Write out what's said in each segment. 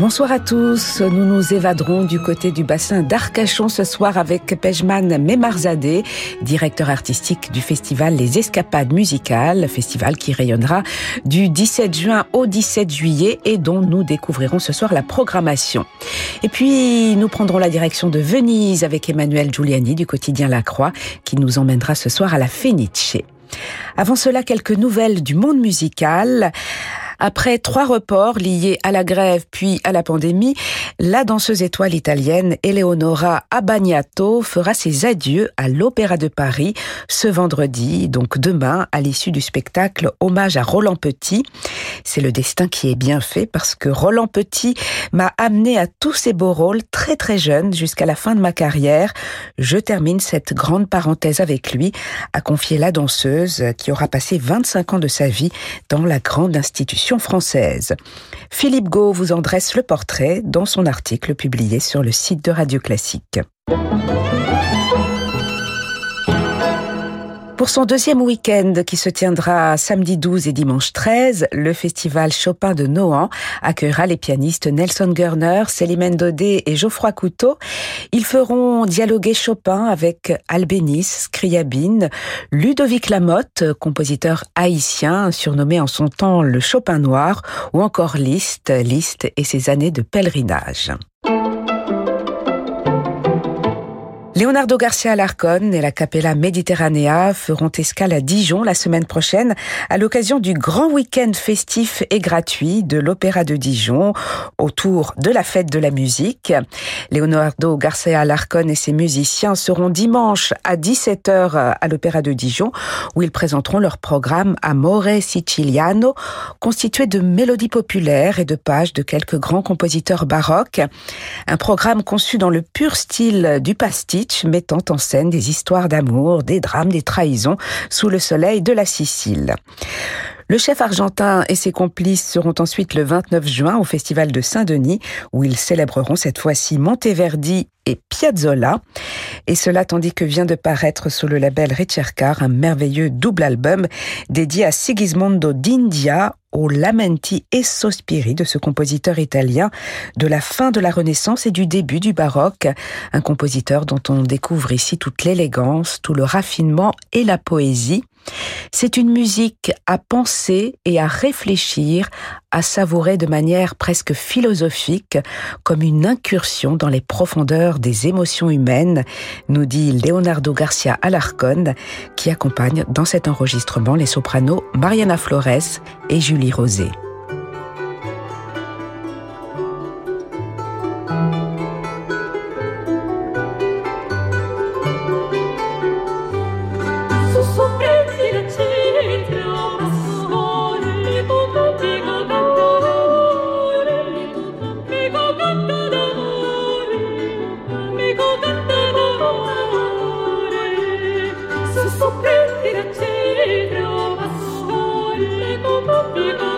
Bonsoir à tous. Nous nous évaderons du côté du bassin d'Arcachon ce soir avec Pejman Memarzadeh, directeur artistique du festival Les Escapades Musicales, festival qui rayonnera du 17 juin au 17 juillet et dont nous découvrirons ce soir la programmation. Et puis, nous prendrons la direction de Venise avec Emmanuel Giuliani du quotidien La Croix qui nous emmènera ce soir à la Fenice. Avant cela, quelques nouvelles du monde musical. Après trois reports liés à la grève puis à la pandémie, la danseuse étoile italienne Eleonora Abagnato fera ses adieux à l'Opéra de Paris ce vendredi, donc demain, à l'issue du spectacle Hommage à Roland Petit. C'est le destin qui est bien fait parce que Roland Petit m'a amené à tous ces beaux rôles très très jeune jusqu'à la fin de ma carrière. Je termine cette grande parenthèse avec lui, a confié la danseuse qui aura passé 25 ans de sa vie dans la grande institution française. Philippe Gau vous en dresse le portrait dans son article publié sur le site de Radio Classique. Pour son deuxième week-end qui se tiendra samedi 12 et dimanche 13, le festival Chopin de Nohant accueillera les pianistes Nelson Gerner, Célimène Daudet et Geoffroy Couteau. Ils feront dialoguer Chopin avec Albéniz, Scriabine, Ludovic Lamotte, compositeur haïtien surnommé en son temps le Chopin noir, ou encore Liszt, Liszt et ses années de pèlerinage. Leonardo Garcia Alarcón et la Capella Mediterranea feront escale à Dijon la semaine prochaine à l'occasion du grand week-end festif et gratuit de l'Opéra de Dijon autour de la fête de la musique. Leonardo Garcia Alarcón et ses musiciens seront dimanche à 17h à l'Opéra de Dijon où ils présenteront leur programme Amore Siciliano constitué de mélodies populaires et de pages de quelques grands compositeurs baroques. Un programme conçu dans le pur style du mettant en scène des histoires d'amour, des drames, des trahisons sous le soleil de la Sicile. Le chef argentin et ses complices seront ensuite le 29 juin au Festival de Saint-Denis, où ils célébreront cette fois-ci Monteverdi et Piazzolla. Et cela tandis que vient de paraître sous le label Ricercar un merveilleux double album dédié à Sigismondo d'India, au Lamenti e Sospiri de ce compositeur italien de la fin de la Renaissance et du début du baroque, un compositeur dont on découvre ici toute l'élégance, tout le raffinement et la poésie. C'est une musique à penser et à réfléchir, à savourer de manière presque philosophique, comme une incursion dans les profondeurs des émotions humaines, nous dit Leonardo Garcia Alarcón, qui accompagne dans cet enregistrement les sopranos Mariana Flores et Julie Rosé. Cupido.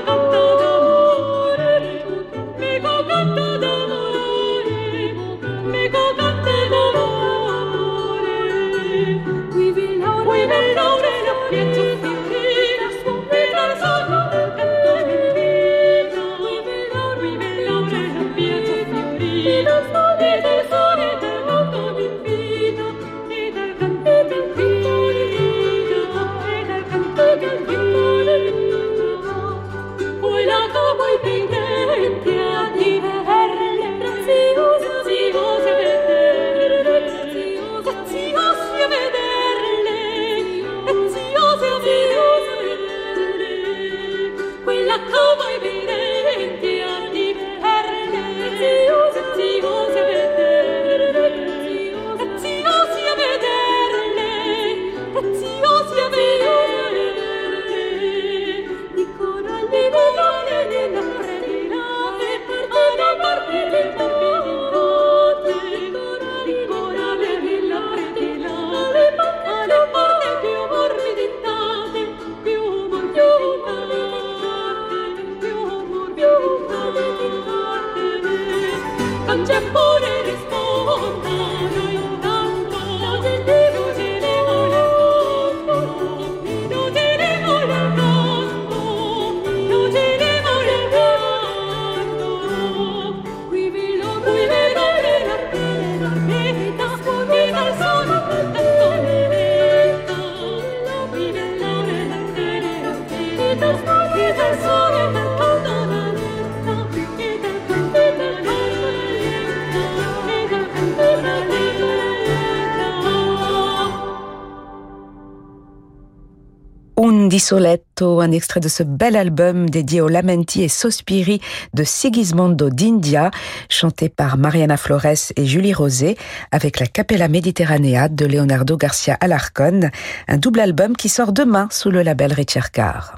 Di Soletto, un extrait de ce bel album dédié aux lamenti et sospiri de Sigismondo d'India, chanté par Mariana Flores et Julie Rosé, avec la Capella Mediterranea de Leonardo Garcia Alarcón, un double album qui sort demain sous le label Ricercar.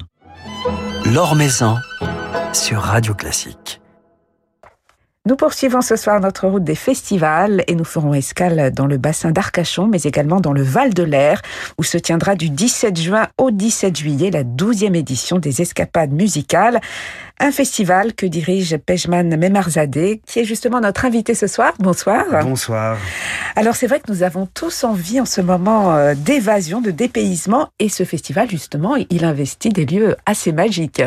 L'Or Maison sur Radio Classique. Nous poursuivons ce soir notre route des festivals et nous ferons escale dans le bassin d'Arcachon, mais également dans le Val de l'Air, où se tiendra du 17 juin au 17 juillet la 12e édition des escapades musicales. Un festival que dirige Pejman Memarzadeh, qui est justement notre invité ce soir. Bonsoir. Bonsoir. Alors c'est vrai que nous avons tous envie en ce moment euh, d'évasion, de dépaysement, et ce festival justement, il investit des lieux assez magiques.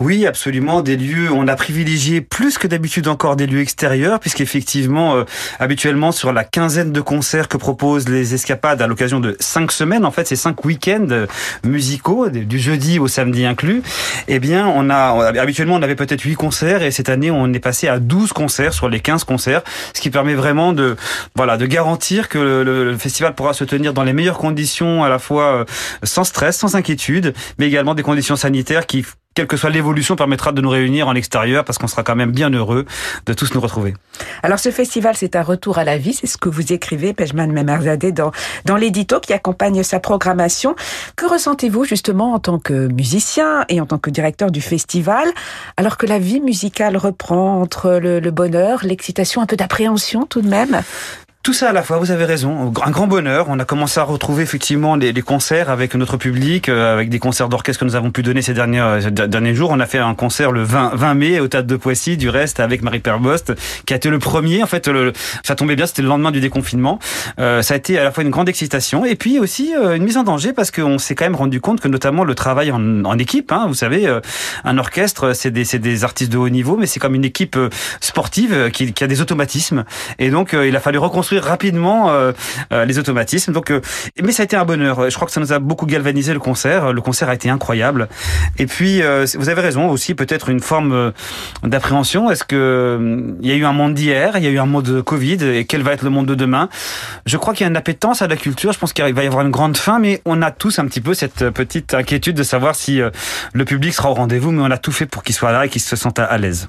Oui, absolument, des lieux. On a privilégié plus que d'habitude encore des lieux extérieurs, puisqu'effectivement, euh, habituellement sur la quinzaine de concerts que proposent les escapades à l'occasion de cinq semaines, en fait, c'est cinq week-ends euh, musicaux, du jeudi au samedi inclus. Eh bien, on a habituellement on avait peut-être 8 concerts et cette année on est passé à 12 concerts sur les 15 concerts, ce qui permet vraiment de voilà de garantir que le, festival pourra se tenir dans les meilleures conditions à la fois euh, sans stress, sans inquiétude, mais également des conditions sanitaires qui quelle que soit l'évolution, permettra de nous réunir en extérieur parce qu'on sera quand même bien heureux de tous nous retrouver. Alors ce festival, c'est un retour à la vie, c'est ce que vous écrivez, Pejman Memerzadeh, dans, dans l'édito qui accompagne sa programmation. Que ressentez-vous justement en tant que musicien et en tant que directeur du festival, alors que la vie musicale reprend entre le, le bonheur, l'excitation, un peu d'appréhension tout de même? Tout ça à la fois, vous avez raison, un grand bonheur. On a commencé à retrouver effectivement les, les concerts avec notre public, euh, avec des concerts d'orchestre que nous avons pu donner ces derniers, euh, derniers jours. On a fait un concert le 20, 20 mai au Théâtre de Poissy, du reste avec Marie Perbost, qui a été le premier. En fait, le, ça tombait bien, c'était le lendemain du déconfinement. Euh, ça a été à la fois une grande excitation et puis aussi euh, une mise en danger parce qu'on s'est quand même rendu compte que notamment le travail en, en équipe, hein, vous savez, un orchestre, c'est des, des artistes de haut niveau, mais c'est comme une équipe sportive qui, qui a des automatismes. Et donc, il a fallu reconstruire rapidement euh, euh, les automatismes. Donc, euh, mais ça a été un bonheur. Je crois que ça nous a beaucoup galvanisé le concert. Le concert a été incroyable. Et puis, vous avez raison aussi, peut-être une forme d'appréhension. Est-ce que il y a eu un monde d'hier, il y a eu un monde de Covid, et quel va être le monde de demain? Je crois qu'il y a une appétence à la culture. Je pense qu'il va y avoir une grande fin, mais on a tous un petit peu cette petite inquiétude de savoir si le public sera au rendez-vous. Mais on a tout fait pour qu'il soit là et qu'il se sente à l'aise.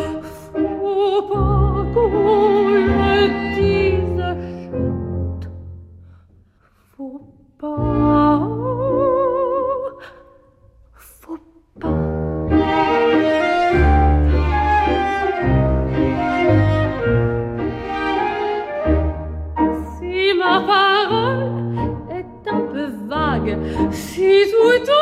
si tout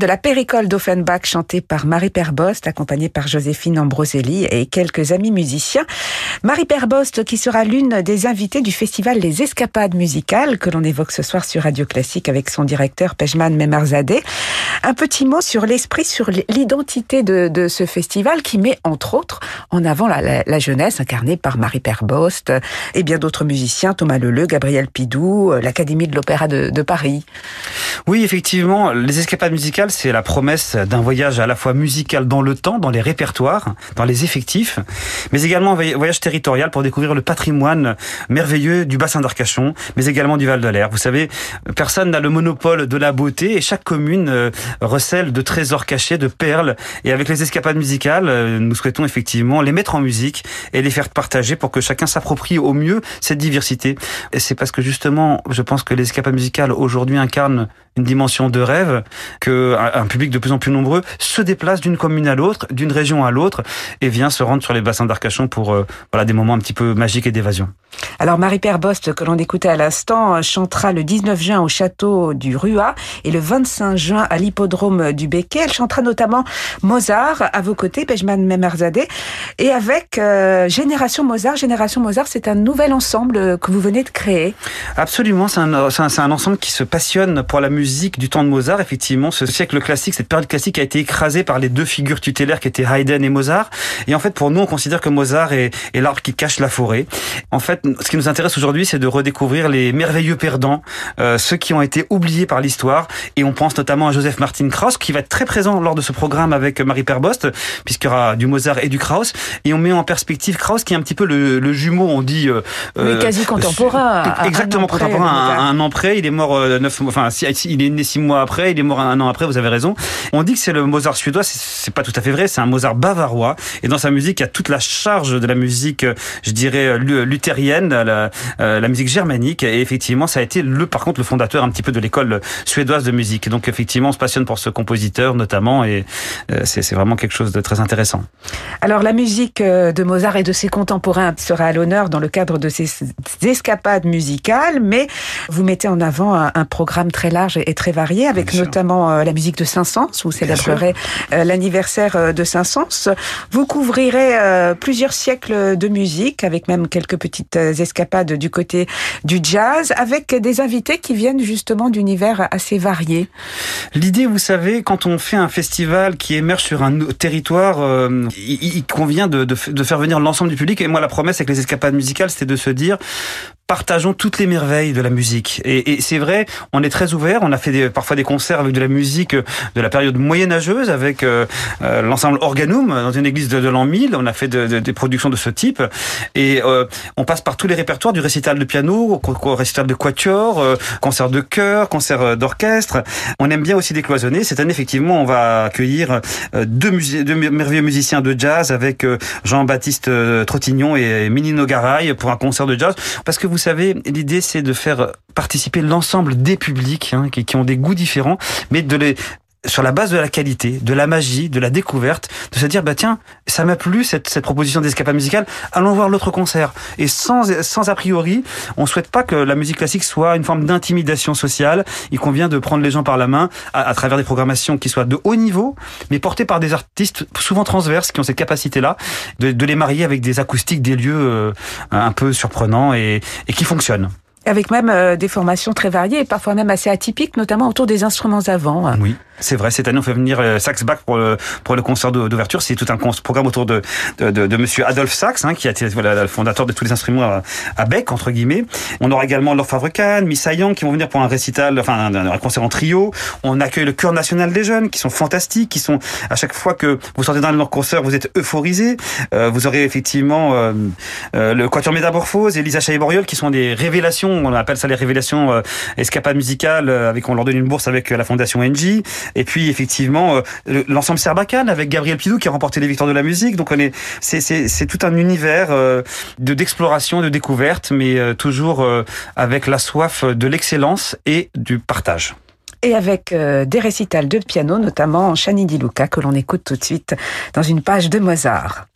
De la Péricole d'Offenbach chanté par Marie Perbost, accompagnée par Joséphine Ambroselli et quelques amis musiciens. Marie Perbost qui sera l'une des invitées du festival Les Escapades musicales que l'on évoque ce soir sur Radio Classique avec son directeur Pejman Memarzadeh. Un petit mot sur l'esprit, sur l'identité de, ce festival qui met entre autres en avant la, jeunesse incarnée par Marie Perbost et bien d'autres musiciens, Thomas Leleu, Gabriel Pidou, l'Académie de l'Opéra de Paris. Oui, effectivement, les Escapades musicales c'est la promesse d'un voyage à la fois musical dans le temps, dans les répertoires, dans les effectifs, mais également un voyage territorial pour découvrir le patrimoine merveilleux du bassin d'Arcachon, mais également du Val de l'Air. Vous savez, personne n'a le monopole de la beauté et chaque commune euh, recèle de trésors cachés, de perles. Et avec les escapades musicales, euh, nous souhaitons effectivement les mettre en musique et les faire partager pour que chacun s'approprie au mieux cette diversité. Et c'est parce que justement, je pense que les escapades musicales aujourd'hui incarnent une dimension de rêve que un public de plus en plus nombreux se déplace d'une commune à l'autre, d'une région à l'autre et vient se rendre sur les bassins d'Arcachon pour euh, voilà des moments un petit peu magiques et d'évasion. Alors Marie-Père Bost que l'on écoutait à l'instant chantera le 19 juin au château du Rua et le 25 juin à l'hippodrome du Béquet. Elle chantera notamment Mozart à vos côtés, Pejman Memarzadeh et avec euh, Génération Mozart. Génération Mozart, c'est un nouvel ensemble que vous venez de créer. Absolument, c'est un, un, un ensemble qui se passionne pour la musique du temps de Mozart, effectivement, ce siècle classique, cette période classique a été écrasée par les deux figures tutélaires qui étaient Haydn et Mozart. Et en fait, pour nous, on considère que Mozart est, est l'arbre qui cache la forêt. En fait, ce qui nous intéresse aujourd'hui, c'est de redécouvrir les merveilleux perdants, euh, ceux qui ont été oubliés par l'histoire. Et on pense notamment à Joseph Martin Krauss, qui va être très présent lors de ce programme avec Marie Perbost, puisqu'il y aura du Mozart et du Krauss. Et on met en perspective Krauss, qui est un petit peu le, le jumeau, on dit... Euh, Mais quasi contemporain. exactement contemporain, un, un, an près. Il est mort euh, neuf enfin, il est né six mois après, il est mort un an après, vous avez raison. On dit que c'est le Mozart suédois, c'est pas tout à fait vrai, c'est un Mozart bavarois. Et dans sa musique, il y a toute la charge de la musique, je dirais, luthérienne, la, euh, la musique germanique. Et effectivement, ça a été le, par contre, le fondateur un petit peu de l'école suédoise de musique. Donc effectivement, on se passionne pour ce compositeur notamment, et euh, c'est vraiment quelque chose de très intéressant. Alors la musique euh, de Mozart et de ses contemporains sera à l'honneur dans le cadre de ces escapades musicales, mais vous mettez en avant un, un programme très large et très varié, avec notamment euh, la musique de Saint-Saëns. Vous célébrerez euh, l'anniversaire euh, de Saint-Saëns. Vous couvrirez plusieurs siècles de musique, avec même quelques petites escapades du côté du jazz, avec des invités qui viennent justement d'univers assez variés. L'idée, vous savez, quand on fait un festival qui émerge sur un territoire, il, convient de, de, de faire venir l'ensemble du public. Et moi, la promesse avec les escapades musicales, c'était de se dire, partageons toutes les merveilles de la musique. Et, et c'est vrai, on est très ouvert. On a fait des, parfois des concerts avec de la musique de la période moyenâgeuse, avec euh, euh l'ensemble Organum dans une église de, de l'an 1000. On a fait de, de, des productions de ce type. Et euh, on passe par tous les répertoires, du récital de piano au, récital de quatuor, euh, concert de chœur, concert euh, d'orchestre. On aime bien aussi décloisonner. Cette année, effectivement, on va accueillir deux, deux merveilleux musiciens de jazz avec Jean-Baptiste Trottignon et Minino Garay pour un concert de jazz. Parce que vous savez, l'idée c'est de faire participer l'ensemble des publics hein, qui, qui, ont des goûts différents, mais de les sur la base de la qualité, de la magie, de la découverte, de se dire bah tiens, ça m'a plu cette, cette proposition d'escapade musicale, allons voir l'autre concert. Et sans sans a priori, on souhaite pas que la musique classique soit une forme d'intimidation sociale. Il convient de prendre les gens par la main à, à, travers des programmations qui soient de haut niveau, mais portées par des artistes souvent transverses qui ont cette capacité-là de, de les marier avec des acoustiques, des lieux euh, un peu surprenants et, et qui fonctionnent avec même euh, des formations très variées et parfois même assez atypiques, notamment autour des instruments avant. Oui. C'est vrai, cette année on fait venir euh, Sax Bach pour le, pour le concert d'ouverture. C'est tout un programme autour de, de, de, de Monsieur Adolphe Sax, hein, qui a été voilà, le fondateur de tous les instruments à, à Beck, entre guillemets. On aura également Laure Favre-Kahn, Miss Young qui vont venir pour un récital, enfin un, concert en trio. On accueille le Chœur National des Jeunes, qui sont fantastiques, qui sont à chaque fois que vous sortez dans leur concert, vous êtes euphorisés. Euh, vous aurez effectivement euh, euh, le Quatuor Métamorphose et Lisa Chaillé-Boriol, qui sont des révélations, on appelle ça les révélations euh, escapades musicales, avec on leur donne une bourse avec la Fondation NJ. Et puis effectivement euh, l'ensemble Serbacane avec Gabriel Pidou qui a remporté les victoires de la musique. Donc on est c'est c'est tout un univers euh, de d'exploration, de découverte, mais euh, toujours avec la soif de l'excellence et du partage et avec euh, des récitals de piano, notamment Chani Di Luca, que l'on écoute tout de suite dans une page de Mozart.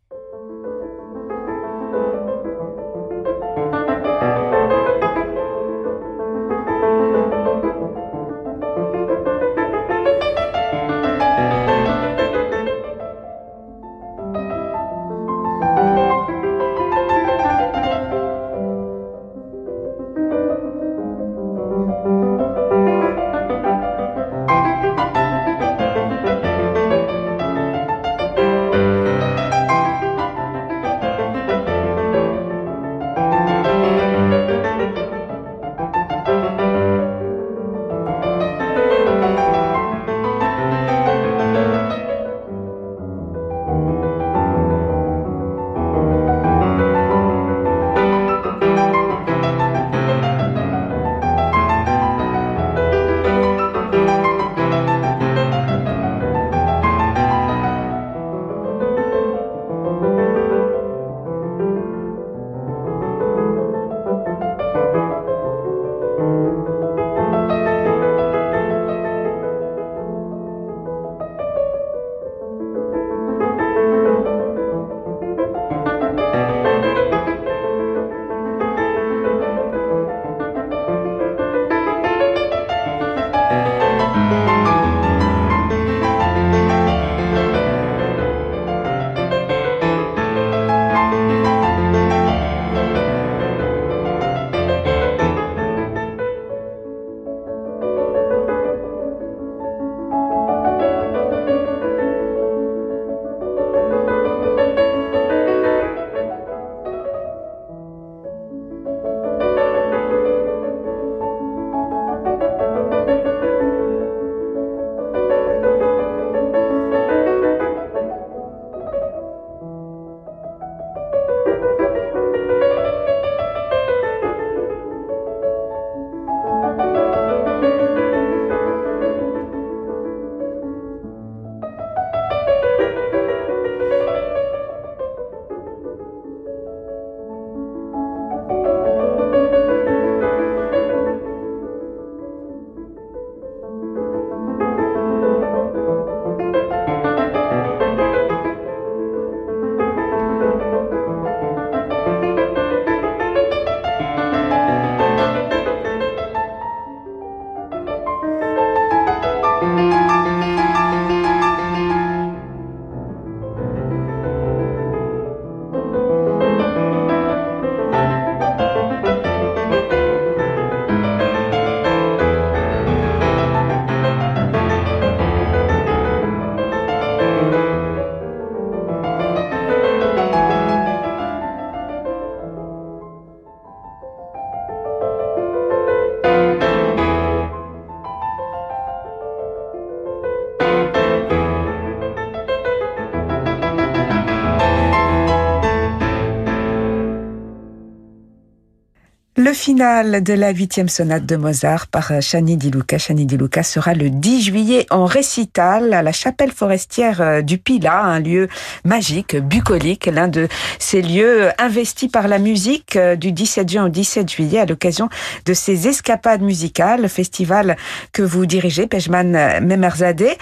Le final de la huitième sonate de Mozart par Chani Di Luca. Chani Di Luca sera le 10 juillet en récital à la chapelle forestière euh, du Pila, un lieu magique, bucolique, l'un de ces lieux investis par la musique euh, du 17 juin au 17 juillet à l'occasion de ces escapades musicales, festival que vous dirigez, Pejman Memerzadeh.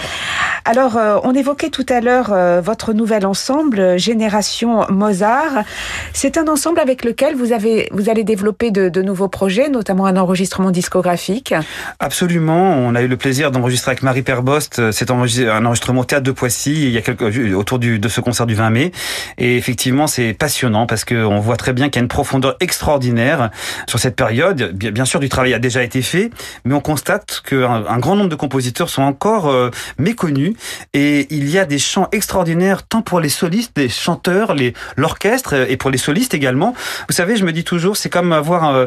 Alors, euh, on évoquait tout à l'heure votre nouvel ensemble, Génération Mozart. C'est un ensemble avec lequel vous avez, vous allez développer de de, nouveaux projets, notamment un enregistrement discographique. Absolument. On a eu le plaisir d'enregistrer avec Marie Perbost euh, c'est un enregistrement théâtre de Poissy il y a quelques, euh, autour du, de ce concert du 20 mai. Et effectivement, c'est passionnant parce qu'on voit très bien qu'il y a une profondeur extraordinaire sur cette période. Bien sûr, du travail a déjà été fait, mais on constate qu'un un grand nombre de compositeurs sont encore euh, méconnus et il y a des chants extraordinaires tant pour les solistes, les chanteurs, l'orchestre et pour les solistes également. Vous savez, je me dis toujours, c'est comme avoir euh,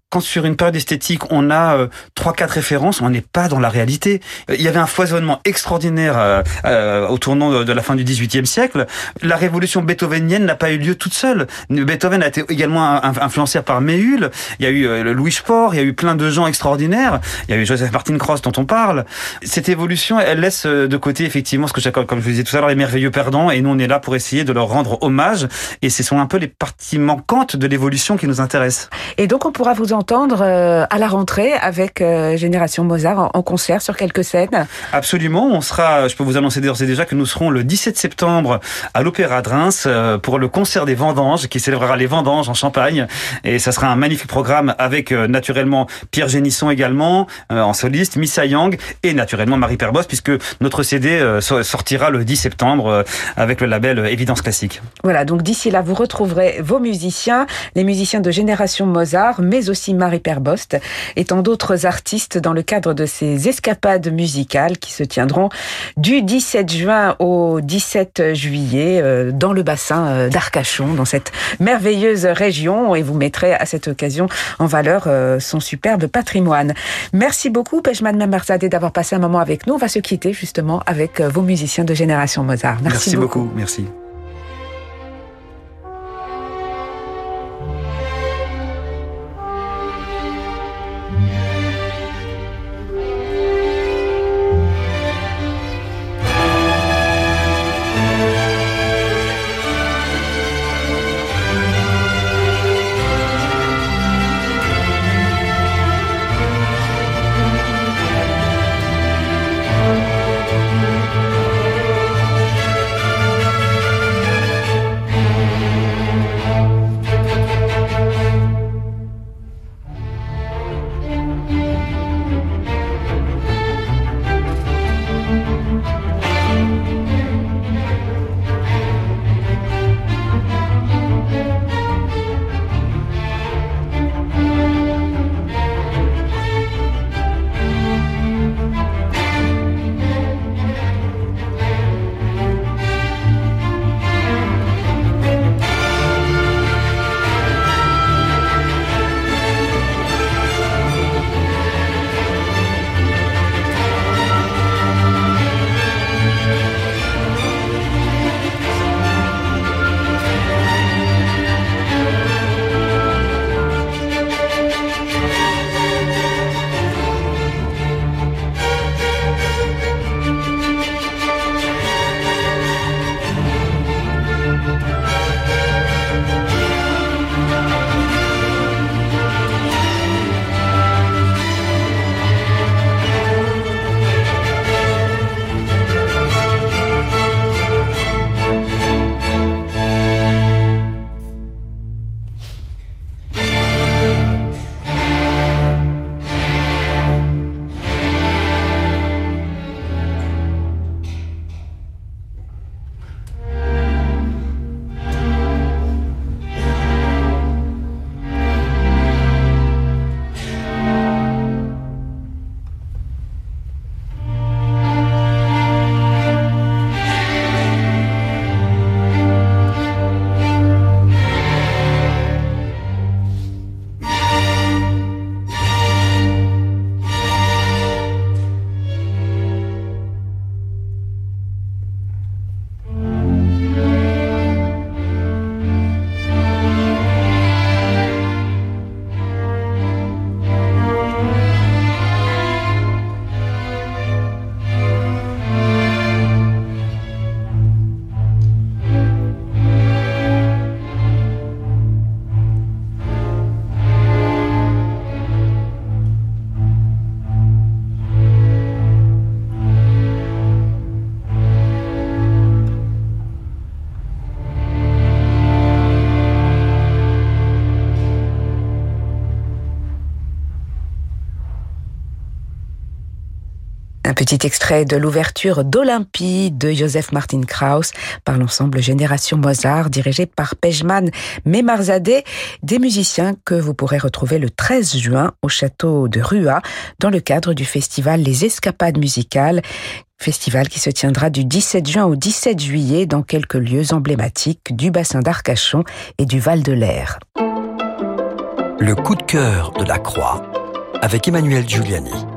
quand sur une période esthétique, on a euh, trois, quatre références, on n'est pas dans la réalité. Euh, il y avait un foisonnement extraordinaire euh, au tournant de la fin du XVIIIe siècle. La révolution beethovenienne n'a pas eu lieu toute seule. Beethoven a été également influencé par Méhul. Il y a eu Louis Spohr, il y a eu plein de gens extraordinaires. Il y a eu Joseph Martin Cross dont on parle. Cette évolution, elle laisse de côté effectivement ce que j'accorde, comme je vous disais tout à l'heure, les merveilleux perdants. Et nous, on est là pour essayer de leur rendre hommage. Et ce sont un peu les parties manquantes de l'évolution qui nous intéressent. Et donc, on pourra vous en entendre euh, à la rentrée avec euh, Génération Mozart en concert sur quelques scènes. Absolument, on sera, je peux vous annoncer d'ores et déjà que nous serons le 17 septembre à l'Opéra de Reims euh, pour le concert des Vendanges qui célébrera les Vendanges en Champagne. Et ça sera un magnifique programme avec naturellement Pierre Génisson également en soliste, Missa Yang et naturellement Marie Perbos puisque notre CD sortira le 10 septembre avec le label Évidence Classique. Voilà, donc d'ici là vous retrouverez vos musiciens, les musiciens de Génération Mozart mais aussi Marie Perbost et tant d'autres artistes dans le cadre de ces escapades musicales qui se tiendront du 17 juin au 17 juillet euh, dans le bassin euh, d'Arcachon, dans cette merveilleuse région et vous mettrez à cette occasion en valeur euh, son superbe patrimoine. Merci beaucoup Pejman Memerzadeh d'avoir passé un moment avec nous. On va se quitter justement avec vos musiciens de Génération Mozart. Merci, beaucoup. Merci. Petit extrait de l'ouverture d'Olympie de Joseph Martin Krauss par l'ensemble Génération Mozart dirigé par Pejman Memarzadeh, des musiciens que vous pourrez retrouver le 13 juin au château de Rua dans le cadre du festival Les Escapades musicales Festival qui se tiendra du 17 juin au 17 juillet dans quelques lieux emblématiques du bassin d'Arcachon et du Val de l'Air. Le coup de cœur de la Croix avec Emmanuel Giuliani.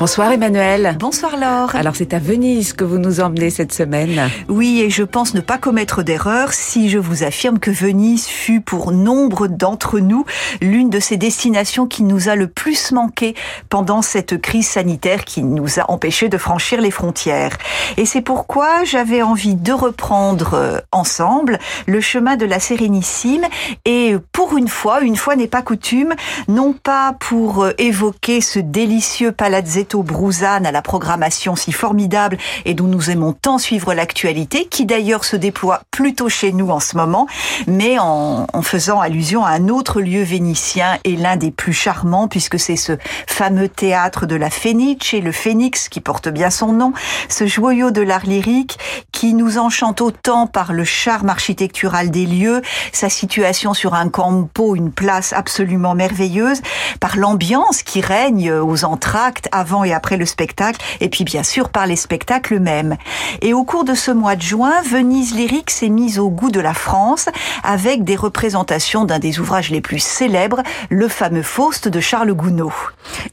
Bonsoir Emmanuel. Bonsoir Laure. Alors c'est à Venise que vous nous emmenez cette semaine. Oui, et je pense ne pas commettre d'erreur si je vous affirme que Venise fut pour nombre d'entre nous l'une de ces destinations qui nous a le plus manqué pendant cette crise sanitaire qui nous a empêché de franchir les frontières. Et c'est pourquoi j'avais envie de reprendre euh, ensemble le chemin de la Sérénissime et pour une fois, une fois n'est pas coutume, non pas pour euh, évoquer ce délicieux palazzetto Brouzane à la programmation si formidable et dont nous aimons tant suivre l'actualité, qui d'ailleurs se déploie plutôt chez nous en ce moment, mais en, faisant allusion à un autre lieu vénitien et l'un des plus charmants puisque c'est ce fameux théâtre de la Fenice et le Phénix qui porte bien son nom, ce joyau de l'art lyrique qui nous enchante autant par le charme architectural des lieux, sa situation sur un campo, une place absolument merveilleuse, par l'ambiance qui règne aux entractes avant et après le spectacle, et puis bien sûr par les spectacles eux-mêmes. Et au cours de ce mois de juin, Venise Lyrique s'est mise au goût de la France avec des représentations d'un des ouvrages les plus célèbres, le fameux Faust de Charles Gounod.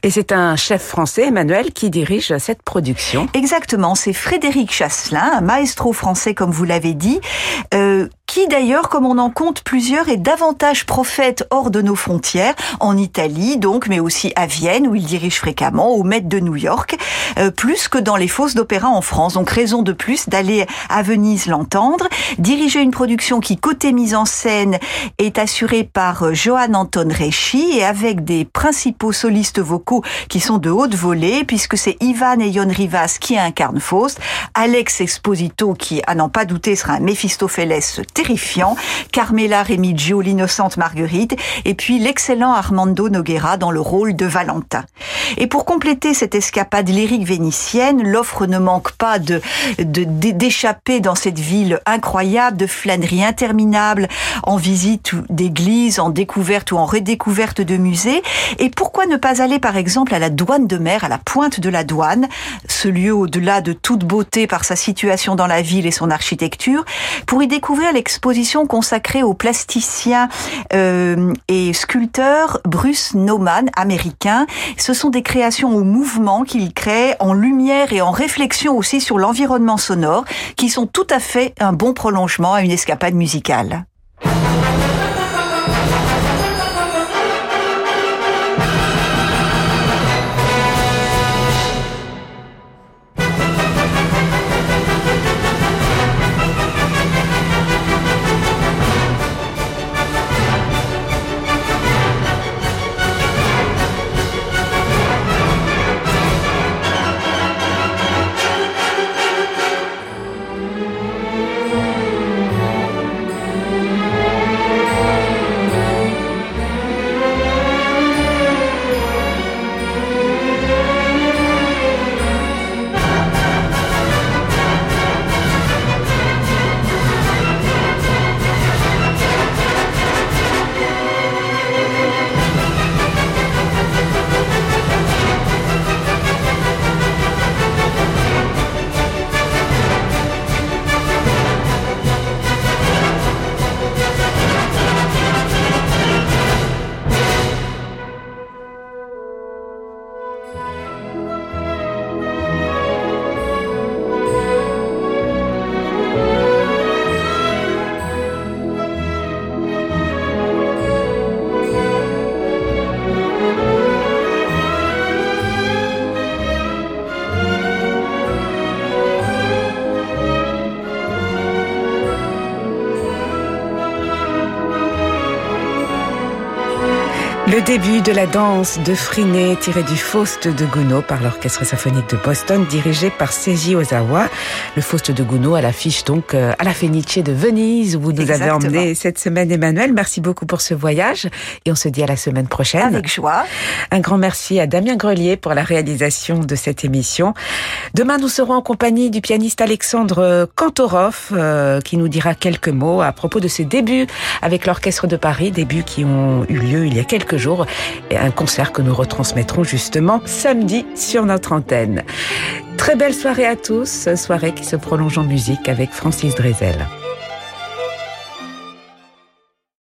Et c'est un chef français, Emmanuel, qui dirige cette production. Exactement, c'est Frédéric Chasselin, un maestro français comme vous l'avez dit, euh, qui d'ailleurs, comme on en compte plusieurs, est davantage prophète hors de nos frontières, en Italie donc, mais aussi à Vienne, où il dirige fréquemment, au Met de New York, euh, plus que dans les fosses d'opéra en France. Donc raison de plus d'aller à Venise l'entendre, diriger une production qui, côté mise en scène, est assurée par euh, Johan Anton Rechi et avec des principaux solistes vocaux qui sont de haute volée, puisque c'est Ivan et Yon Rivas qui incarnent Faust, Alex Exposito qui, à n'en pas douter, sera un Méphistophélès terrifiant, Carmela Remigio, l'innocente Marguerite, et puis l'excellent Armando Noguera dans le rôle de Valentin. Et pour compléter cette escapade lyrique vénitienne, l'offre ne manque pas de d'échapper dans cette ville incroyable, de flâneries interminables, en visite d'églises, en découverte ou en redécouverte de musées. Et pourquoi ne pas aller par exemple à la douane de mer, à la pointe de la douane, ce lieu au-delà de toute beauté par sa situation dans la ville et son architecture, pour y découvrir les exposition consacrée au plasticien euh, et sculpteur Bruce Nauman, américain. Ce sont des créations au mouvement qu'il crée en lumière et en réflexion aussi sur l'environnement sonore, qui sont tout à fait un bon prolongement à une escapade musicale. Le début de la danse de Friné tiré du Faust de Gounod par l'Orchestre symphonique de Boston dirigé par Seiji Ozawa. Le Faust de Gounod à l'affiche donc euh, à la Fenice de Venise où vous nous avez emmené cette semaine Emmanuel. Merci beaucoup pour ce voyage et on se dit à la semaine prochaine. Avec joie. Un grand merci à Damien Grelier pour la réalisation de cette émission. Demain nous serons en compagnie du pianiste Alexandre Kantorov euh, qui nous dira quelques mots à propos de ses débuts avec l'Orchestre de Paris, débuts qui ont eu lieu il y a quelques Et un concert que nous retransmettrons justement samedi sur notre antenne. Très belle soirée à tous, soirée qui se prolonge en musique avec Francis Drezel.